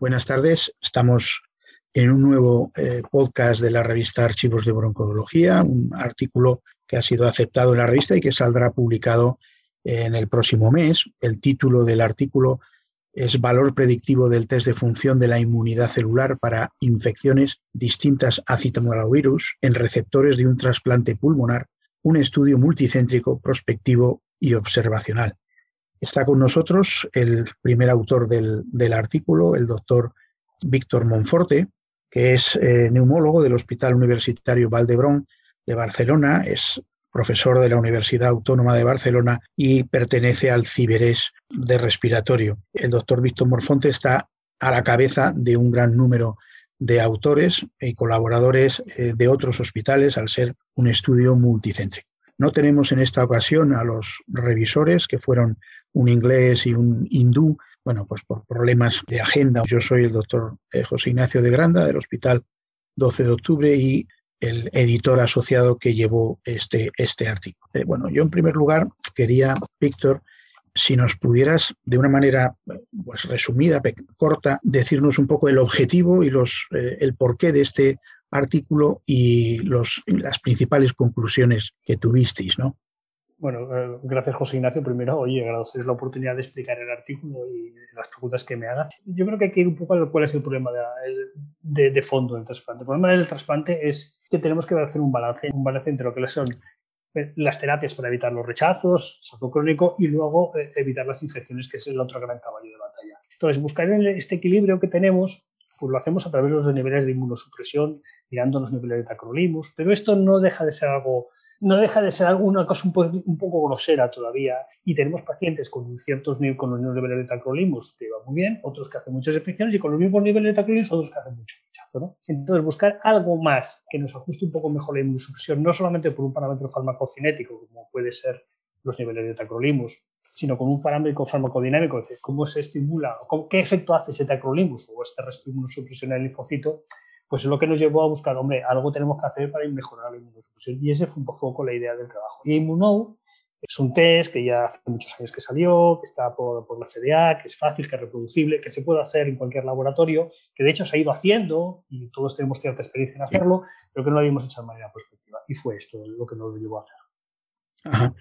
Buenas tardes. Estamos en un nuevo eh, podcast de la revista Archivos de Broncología, un artículo que ha sido aceptado en la revista y que saldrá publicado en el próximo mes. El título del artículo es Valor predictivo del test de función de la inmunidad celular para infecciones distintas a citomegalovirus en receptores de un trasplante pulmonar, un estudio multicéntrico, prospectivo y observacional. Está con nosotros el primer autor del, artículo, el doctor Víctor Monforte, que es eh, neumólogo del Hospital Universitario Valdebrón de Barcelona, es profesor de la Universidad Autónoma de Barcelona y pertenece al Ciberes de respiratorio. El doctor Víctor Monforte está a la cabeza de un gran número de autores y colaboradores eh, de otros hospitales al ser un estudio multicéntrico. No tenemos en esta ocasión a los revisores, que fueron un inglés y un hindú, bueno, pues por problemas de agenda. Yo soy el doctor eh, José Ignacio de Granda del Hospital 12 de Octubre y el editor asociado que llevó este, este artículo. Eh, bueno, yo en primer lugar quería, Víctor, si nos pudieras de una manera pues, resumida, corta, decirnos un poco el objetivo y los, eh, el porqué de este artículo y los, las principales conclusiones que tuvisteis, ¿no? Bueno, eh, gracias José Ignacio. Primero, oye, agradecer la oportunidad de explicar el artículo y las preguntas que me haga. Yo creo que hay que ir un poco a cuál es el problema de, de, fondo del trasplante. El problema del trasplante es que tenemos que hacer un balance, un balance entre lo que son eh, las terapias para evitar los rechazos, sazo crónico y luego eh, evitar las infecciones, que es el otro gran caballo de batalla. Entonces, buscar este equilibrio que tenemos pues lo hacemos a través de los niveles de inmunosupresión, mirando los niveles de tacrolimus, pero esto no deja de ser algo no deja de ser una cosa un, poco, grosera todavía. Y tenemos pacientes con ciertos con los niveles de tacrolimus que va muy bien, otros que hacen muchas infecciones y con los mismos niveles de tacrolimus otros que hacen mucho rechazo. ¿no? Entonces, buscar algo más que nos ajuste un poco mejor la inmunosupresión, no solamente por un parámetro farmacocinético, como puede ser los niveles de tacrolimus, sino con un parámetro farmacodinámico, es decir, cómo se estimula, qué efecto hace ese tacrolimus o este resto de inmunosupresión en el linfocito, pues es lo que nos llevó a buscar, hombre, algo tenemos que hacer para mejorar la inmunosupresión. Y ese fue un poco la idea del trabajo. Y Immuno es un test que ya hace muchos años que salió, que está por, por, la FDA, que es fácil, que es reproducible, que se puede hacer en cualquier laboratorio, que de hecho se ha ido haciendo y todos tenemos cierta experiencia en hacerlo, pero que no lo habíamos hecho de manera prospectiva. Y fue esto lo que nos llevó a hacer.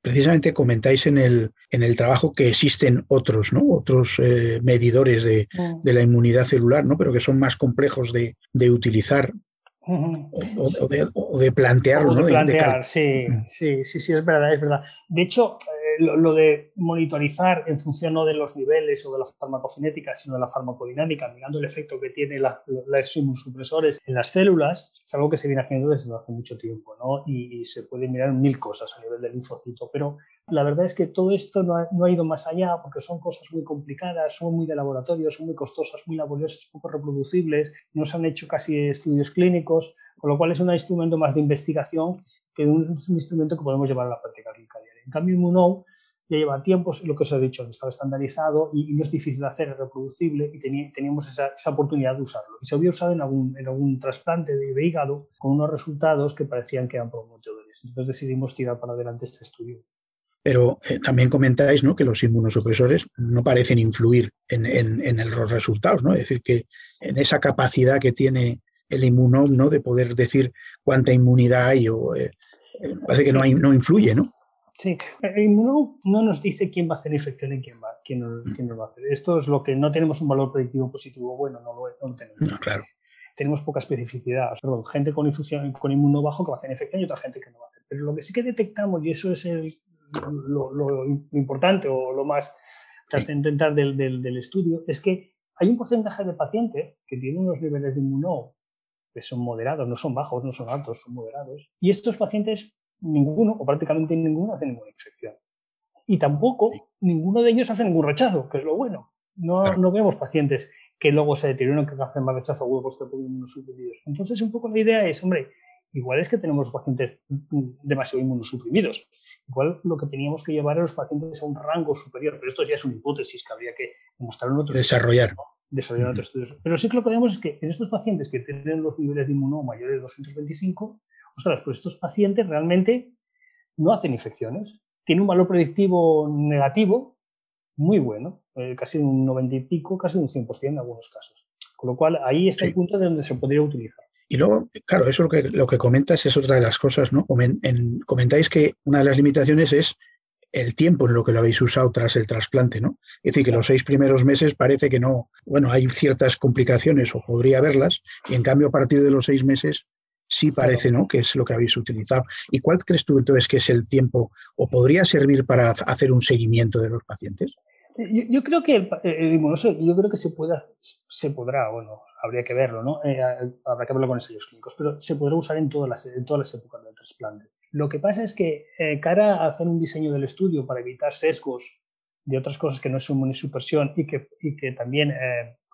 Precisamente comentáis en el, en el trabajo que existen otros, ¿no? Otros eh, medidores de, mm. de, la inmunidad celular, ¿no? Pero que son más complejos de, de utilizar o, de, o, de, plantearlo, ¿no? De plantear, sí, sí, sí, sí, es verdad, es verdad. De hecho, lo, de monitorizar en función no de los niveles o de la farmacocinética, sino de la farmacodinámica, mirando el efecto que tienen los inmunosupresores en las células, es algo que se viene haciendo desde hace mucho tiempo, ¿no? Y, se puede mirar mil cosas a nivel del linfocito, pero la verdad es que todo esto no ha, no ha, ido más allá porque son cosas muy complicadas, son muy de laboratorio, son muy costosas, muy laboriosas, poco reproducibles, no se han hecho casi estudios clínicos, con lo cual es un instrumento más de investigación que un, instrumento que podemos llevar a la práctica clínica. En cambio, Immuno ya lleva tiempo, lo que os he dicho, estaba estandarizado y, no es difícil de hacer, es reproducible y teníamos esa, oportunidad de usarlo. Y se había usado en algún, en trasplante de, hígado con unos resultados que parecían que eran promotores. Entonces decidimos tirar para adelante este estudio. Pero eh, también comentáis ¿no? que los inmunosupresores no parecen influir en, en, los resultados, ¿no? es decir, que en esa capacidad que tiene el inmunón ¿no? de poder decir cuánta inmunidad hay o eh, eh, parece que no, hay, no influye, ¿no? Sí, el inmuno no nos dice quién va a hacer infección y quién, va, quién, nos, quién nos va a hacer. Esto es lo que no tenemos un valor predictivo positivo bueno, no lo, no tenemos. claro. Tenemos poca especificidad. perdón, gente con, infusión, con inmuno bajo que va a hacer infección y otra gente que no va a hacer. Pero lo que sí que detectamos, y eso es el, lo, lo, importante o lo más trascendental del, del, del, estudio, es que hay un porcentaje de pacientes que tienen unos niveles de inmuno que son moderados, no son bajos, no son altos, son moderados. Y estos pacientes ninguno o prácticamente ninguno hace ninguna infección. Y tampoco ninguno de ellos hace ningún rechazo, que es lo bueno. No, no vemos pacientes que luego se deterioran, que hacen más rechazo agudo por estar inmunosuprimidos. Entonces, un poco la idea es, hombre, igual es que tenemos pacientes demasiado inmunosuprimidos. Igual lo que teníamos que llevar a los pacientes a un rango superior, pero esto ya es una hipótesis que habría que demostrar en otros Desarrollar. Desarrollar otros estudios. Pero sí que lo que vemos es que en estos pacientes que tienen los niveles de inmuno mayores de 225, ostras, pues estos pacientes realmente no hacen infecciones. Tiene un valor predictivo negativo muy bueno, eh, casi un 90 y pico, casi un 100% en algunos casos. Con lo cual, ahí está el punto de donde se podría utilizar. Y luego, claro, eso lo que, lo que comentas es otra de las cosas, ¿no? comentáis que una de las limitaciones es el tiempo en lo que lo habéis usado tras el trasplante, ¿no? Es decir, que los seis primeros meses parece que no, bueno, hay ciertas complicaciones o podría haberlas, y en cambio a partir de los seis meses sí parece, ¿no? Que es lo que habéis utilizado. ¿Y cuál crees tú entonces que es el tiempo o podría servir para hacer un seguimiento de los pacientes? Yo, creo que el, eh, yo creo que se pueda, se podrá, bueno, habría que verlo, ¿no? Eh, habrá que verlo con ensayos clínicos, pero se podrá usar en todas las, en todas las épocas del trasplante. Lo que pasa es que eh, cara a hacer un diseño del estudio para evitar sesgos de otras cosas que no es inmunosupresión y que, y que también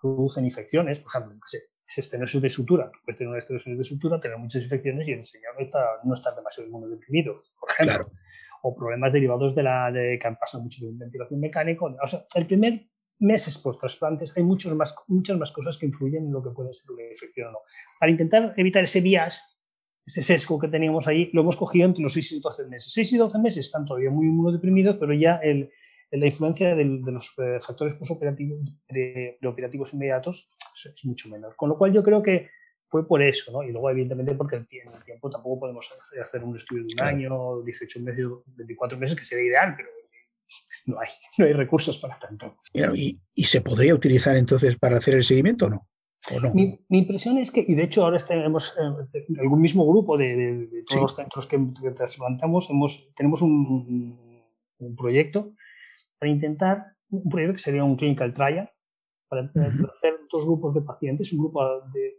producen infecciones, por ejemplo, no sé, es estenosis de sutura. Puedes tener una estenosis de sutura, tener muchas infecciones y el señor no está, no está demasiado inmunodeprimido, por ejemplo o problemas derivados de la de que han pasado mucho de ventilación mecánica. O sea, el primer meses post trasplantes hay muchos más, muchas más cosas que influyen en lo que puede ser una infección o no. Para intentar evitar ese bias, ese sesgo que teníamos ahí, lo hemos cogido entre los 6 y 12 meses. 6 y 12 meses están todavía muy inmunodeprimidos, pero ya el, la influencia de los eh, factores postoperativos, preoperativos inmediatos es mucho menor. Con lo cual yo creo que fue por eso, ¿no? Y luego, evidentemente, porque el tiempo, tampoco podemos hacer un estudio de un año, 18 meses, 24 meses, que sería ideal, pero no hay, no hay recursos para tanto. ¿Y, ¿Y, se podría utilizar entonces para hacer el seguimiento o no? no? Mi, impresión es que, y de hecho ahora tenemos eh, algún mismo grupo de, todos los centros que, que trasplantamos, hemos, tenemos un, un, proyecto para intentar, un proyecto que sería un clinical trial, para hacer dos grupos de pacientes, un grupo de,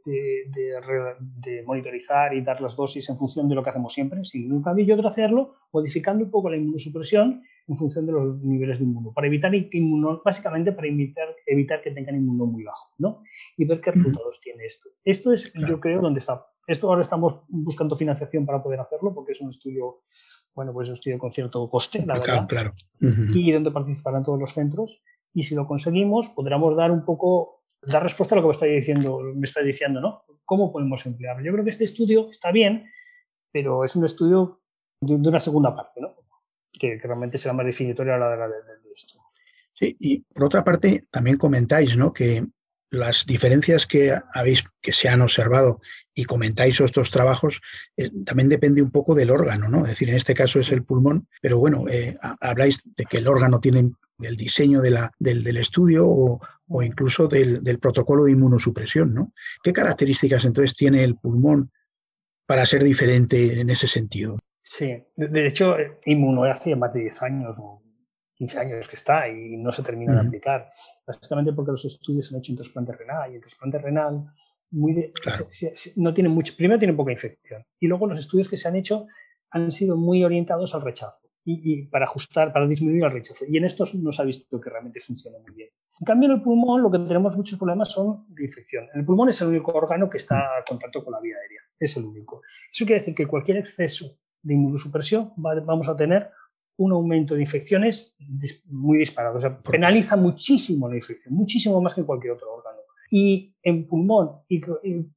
de, monitorizar y dar las dosis en función de lo que hacemos siempre, sin ningún cambio, y otro hacerlo modificando un poco la inmunosupresión en función de los niveles de inmuno, para evitar inmuno, básicamente para evitar, evitar que tengan inmuno muy bajo, ¿no? Y ver qué resultados tiene esto. Esto es, yo creo, donde está. Esto ahora estamos buscando financiación para poder hacerlo, porque es un estudio bueno, pues un estudio con cierto coste, la verdad, claro. y donde participarán todos los centros y si lo conseguimos podremos dar un poco, dar respuesta a lo que me está diciendo, me está diciendo, ¿no? ¿Cómo podemos emplearlo? Yo creo que este estudio está bien, pero es un estudio de, una segunda parte, ¿no? Que, realmente será más definitoria a la de, de, esto. Sí, y por otra parte, también comentáis, ¿no? Que las diferencias que habéis que se han observado y comentáis estos trabajos eh, también depende un poco del órgano, ¿no? Es decir, en este caso es el pulmón, pero bueno, eh, habláis de que el órgano tiene del diseño de la, del, estudio o, incluso del, protocolo de inmunosupresión, ¿no? ¿Qué características entonces tiene el pulmón para ser diferente en ese sentido? Sí, de hecho, inmuno hace más de 10 años o 15 años que está y no se termina de aplicar. Básicamente porque los estudios se han hecho en trasplante renal y el trasplante renal muy no tiene mucho, primero tiene poca infección y luego los estudios que se han hecho han sido muy orientados al rechazo y, para ajustar, para disminuir el rechazo. Y en estos no se ha visto que realmente funciona muy bien. En cambio, en el pulmón lo que tenemos muchos problemas son de infección. El pulmón es el único órgano que está en contacto con la vía aérea. Es el único. Eso quiere decir que cualquier exceso de inmunosupresión vamos a tener un aumento de infecciones muy disparado. O sea, penaliza muchísimo la infección, muchísimo más que cualquier otro órgano. Y en pulmón y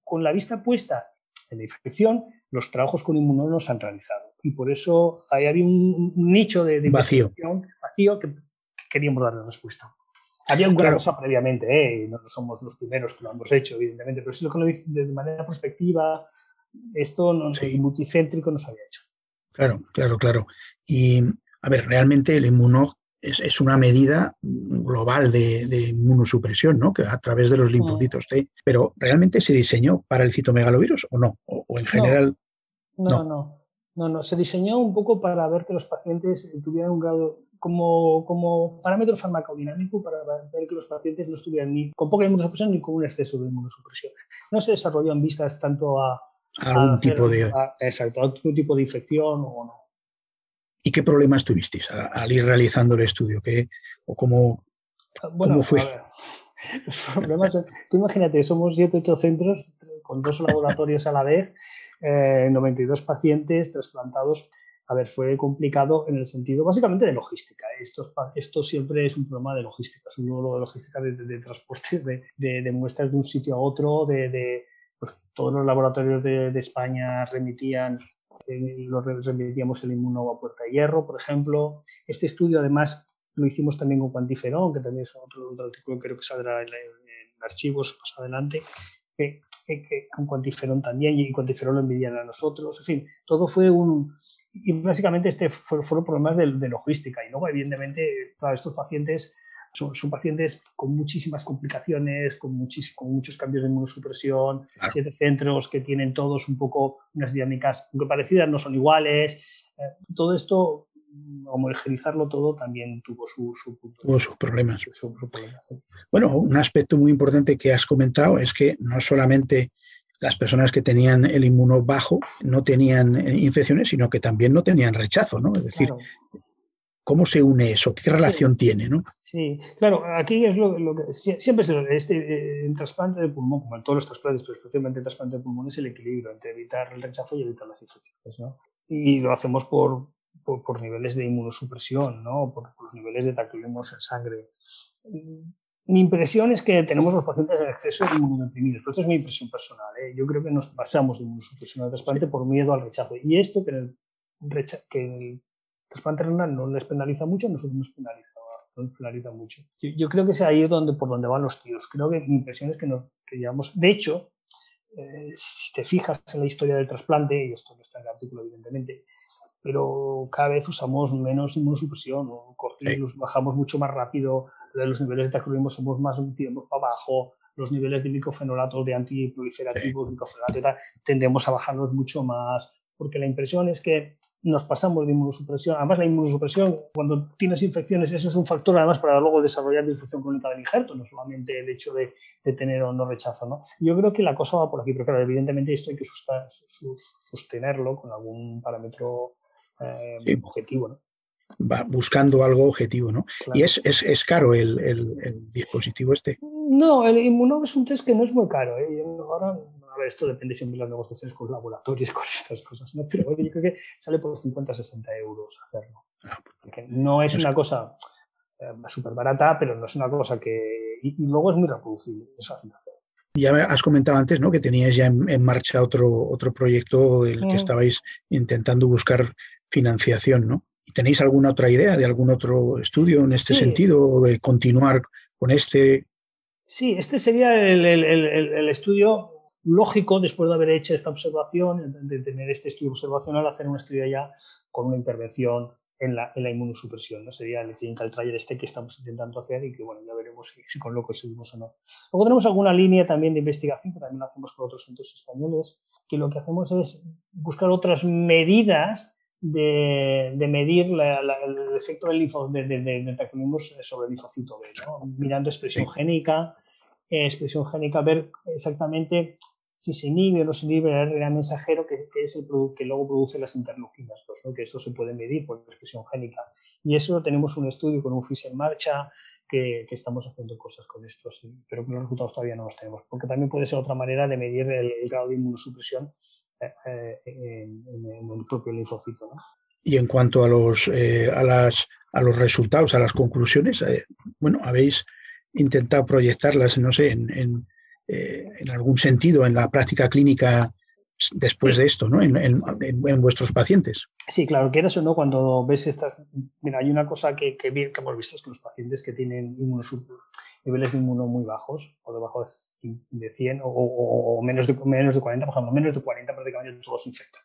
con la vista puesta en la infección, los trabajos con inmunólogos no se han realizado. Y por eso ahí había un, nicho de, de vacío. vacío que queríamos darle respuesta. Había un gran cosa previamente, ¿eh? no somos los primeros que lo hemos hecho, evidentemente, pero si lo que lo de manera prospectiva, esto no, sí. multicéntrico no se había hecho. Claro, claro, claro. Y, a ver, realmente el inmuno es, es una medida global de, de, inmunosupresión, ¿no? Que a través de los linfocitos T. Pero ¿realmente se diseñó para el citomegalovirus o no? O, o en general. No no, no, no, no, Se diseñó un poco para ver que los pacientes tuvieran un grado como, como parámetro farmacodinámico para ver que los pacientes no estuvieran ni con poca inmunosupresión ni con un exceso de inmunosupresión. No se desarrolló en vistas tanto a, algún a tipo de a, exacto, a otro tipo de infección o no. ¿Y qué problemas tuvisteis al ir realizando el estudio? ¿Qué, ¿O cómo, bueno, cómo fue? Los problemas, tú imagínate, somos 7 8 centros con dos laboratorios a la vez, eh, 92 pacientes trasplantados. A ver, fue complicado en el sentido básicamente de logística. Esto, esto siempre es un problema de logística, es un nuevo de logística de, de, de transporte de, de, de, muestras de un sitio a otro, de, pues, todos los laboratorios de, España remitían lo remitíamos el inmuno a puerta de hierro, por ejemplo. Este estudio, además, lo hicimos también con cuantiferón, que también es otro, artículo que creo que saldrá en, en, archivos más adelante, que, con Quantiferon también y Quantiferon lo envidian a nosotros. En fin, todo fue un... Y básicamente este fueron problemas de, de, logística. Y luego, evidentemente, todos estos pacientes son, pacientes con muchísimas complicaciones, con, con muchos cambios de inmunosupresión, siete centros que tienen todos un poco unas dinámicas, aunque parecidas, no son iguales. Eh, todo esto, homogeneizarlo todo, también tuvo su, tuvo sus problemas. Bueno, un aspecto muy importante que has comentado es que no solamente las personas que tenían el inmuno bajo no tenían eh, infecciones, sino que también no tenían rechazo, ¿no? Es decir, ¿cómo se une eso? ¿Qué relación tiene, no? Sí, claro, aquí es lo, que siempre es este, eh, en trasplante de pulmón, como en todos los trasplantes, pero especialmente en trasplante de pulmón, es el equilibrio entre evitar el rechazo y evitar las infecciones. ¿no? Y lo hacemos por, por, niveles de inmunosupresión, ¿no? por, los niveles de tacrolimus en sangre. Mi impresión es que tenemos los pacientes en exceso de inmunodeprimidos, pero esto es mi impresión personal. ¿eh? Yo creo que nos pasamos de inmunosupresión al trasplante por miedo al rechazo. Y esto que en el, que en el trasplante renal no les penaliza mucho, nosotros nos penaliza mucho. Yo, creo que es ahí donde, por donde van los tiros. Creo que mi impresión es que, nos, que llevamos. De hecho, eh, si te fijas en la historia del trasplante, y esto no está en el artículo, evidentemente, pero cada vez usamos menos inmunosupresión, o bajamos mucho más rápido, los niveles de tacrolimus somos más tiramos para abajo, los niveles de micofenolato, de antiproliferativos, sí. tendemos a bajarlos mucho más, porque la impresión es que nos pasamos de inmunosupresión. Además, la inmunosupresión, cuando tienes infecciones, eso es un factor además para luego desarrollar disfunción crónica del injerto, no solamente el hecho de, tener o no rechazo. ¿no? Yo creo que la cosa va por aquí, pero claro, evidentemente esto hay que sostenerlo con algún parámetro eh, objetivo. ¿no? Va buscando algo objetivo, ¿no? Y es, es, es caro el, el, dispositivo este. No, el inmuno es un test que no es muy caro. ¿eh? Ahora esto depende siempre de las negociaciones con laboratorios, con estas cosas, ¿no? Pero yo creo que sale por 50 60 euros hacerlo. Ah, pues no es una cosa eh, súper barata, pero no es una cosa que... Y, luego es muy reproducible, eso hace hacer. Ya has comentado antes ¿no? que teníais ya en, marcha otro, otro proyecto, el que estabais intentando buscar financiación, ¿no? ¿Y tenéis alguna otra idea de algún otro estudio en este sentido o de continuar con este? Sí, este sería el, el, el estudio lógico, después de haber hecho esta observación, de tener este estudio observacional, hacer un estudio ya con una intervención en la, en la inmunosupresión. ¿no? Sería el clinical trial este que estamos intentando hacer y que, bueno, ya veremos si, con lo conseguimos o no. Luego tenemos alguna línea también de investigación que también la hacemos con otros centros españoles, que lo que hacemos es buscar otras medidas de, de medir el efecto del linfo, de, de, sobre el linfocito B, ¿no? mirando expresión génica, eh, expresión génica, ver exactamente si se inhibe o no se inhibe el RNA mensajero, que, es el que luego produce las interleuquinas, pues, que esto se puede medir por expresión génica. Y eso tenemos un estudio con un FIS en marcha, que, estamos haciendo cosas con esto, sí, pero los resultados todavía no los tenemos, porque también puede ser otra manera de medir el, grado de inmunosupresión eh, eh, en, el propio linfocito. Y en cuanto a los, a, las, a los resultados, a las conclusiones, bueno, habéis intentado proyectarlas, no sé, en, eh, en, algún sentido en la práctica clínica después de esto, ¿no? En, en, vuestros pacientes. Sí, claro, que eso, ¿no? Cuando ves estas... Mira, hay una cosa que, que, hemos visto es que los pacientes que tienen niveles de inmuno muy bajos, por debajo de 100 o, o, menos, de, menos de 40, por ejemplo, menos de 40 prácticamente todos infectan.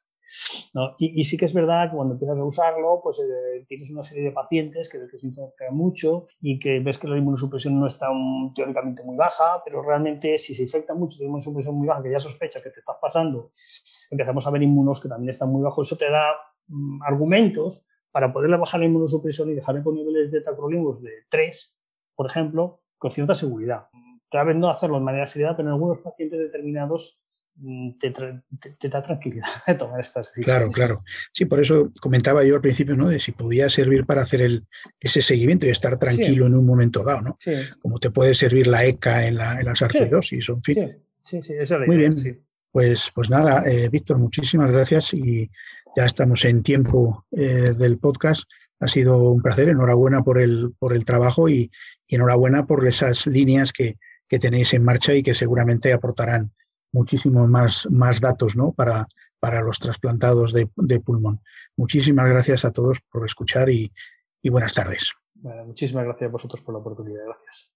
Y, sí que es verdad que cuando empiezas a usarlo, pues eh, tienes una serie de pacientes que ves que se infectan mucho y que ves que la inmunosupresión no está teóricamente muy baja, pero realmente si se infecta mucho, la inmunosupresión muy baja, que ya sospechas que te estás pasando, empezamos a ver inmunos que también están muy bajos. Eso te da mm, argumentos para poderle bajar la inmunosupresión y dejarle con niveles de tacrolimus de 3, por ejemplo, con cierta seguridad. Tal vez no hacerlo de manera seriedad, pero en algunos pacientes determinados Mm, te, te, da tranquilidad de tomar estas decisiones. Claro, claro. Sí, por eso comentaba yo al principio, ¿no? De si podía servir para hacer el, ese seguimiento y estar tranquilo en un momento dado, ¿no? Como te puede servir la ECA en, la, en en fin. Sí, sí, eso Muy bien. Pues, pues nada, eh, Víctor, muchísimas gracias y ya estamos en tiempo eh, del podcast. Ha sido un placer, enhorabuena por el, por el trabajo y, enhorabuena por esas líneas que, que tenéis en marcha y que seguramente aportarán muchísimos más, más datos ¿no? para, para los trasplantados de, pulmón. Muchísimas gracias a todos por escuchar y, buenas tardes. muchísimas gracias a vosotros por la oportunidad. Gracias.